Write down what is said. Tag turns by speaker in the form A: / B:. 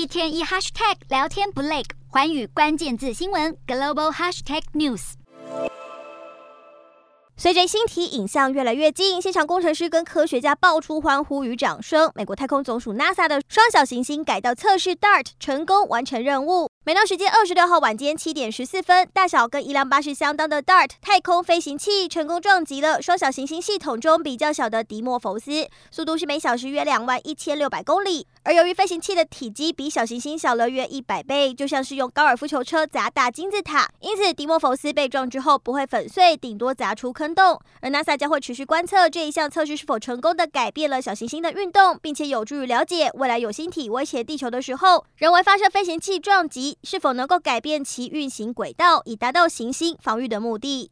A: 一天一 hashtag 聊天不累，寰宇关键字新闻 global hashtag news。
B: 随着星体影像越来越近，现场工程师跟科学家爆出欢呼与掌声。美国太空总署 NASA 的双小行星改道测试 DART 成功完成任务。美东时间二十六号晚间七点十四分，大小跟一辆巴士相当的 DART 太空飞行器成功撞击了双小行星系统中比较小的迪莫佛斯，速度是每小时约两万一千六百公里。而由于飞行器的体积比小行星小了约一百倍，就像是用高尔夫球车砸大金字塔，因此迪莫佛斯被撞之后不会粉碎，顶多砸出坑洞。而 NASA 将会持续观测这一项测试是否成功的改变了小行星的运动，并且有助于了解未来有星体威胁地球的时候，人为发射飞行器撞击是否能够改变其运行轨道，以达到行星防御的目的。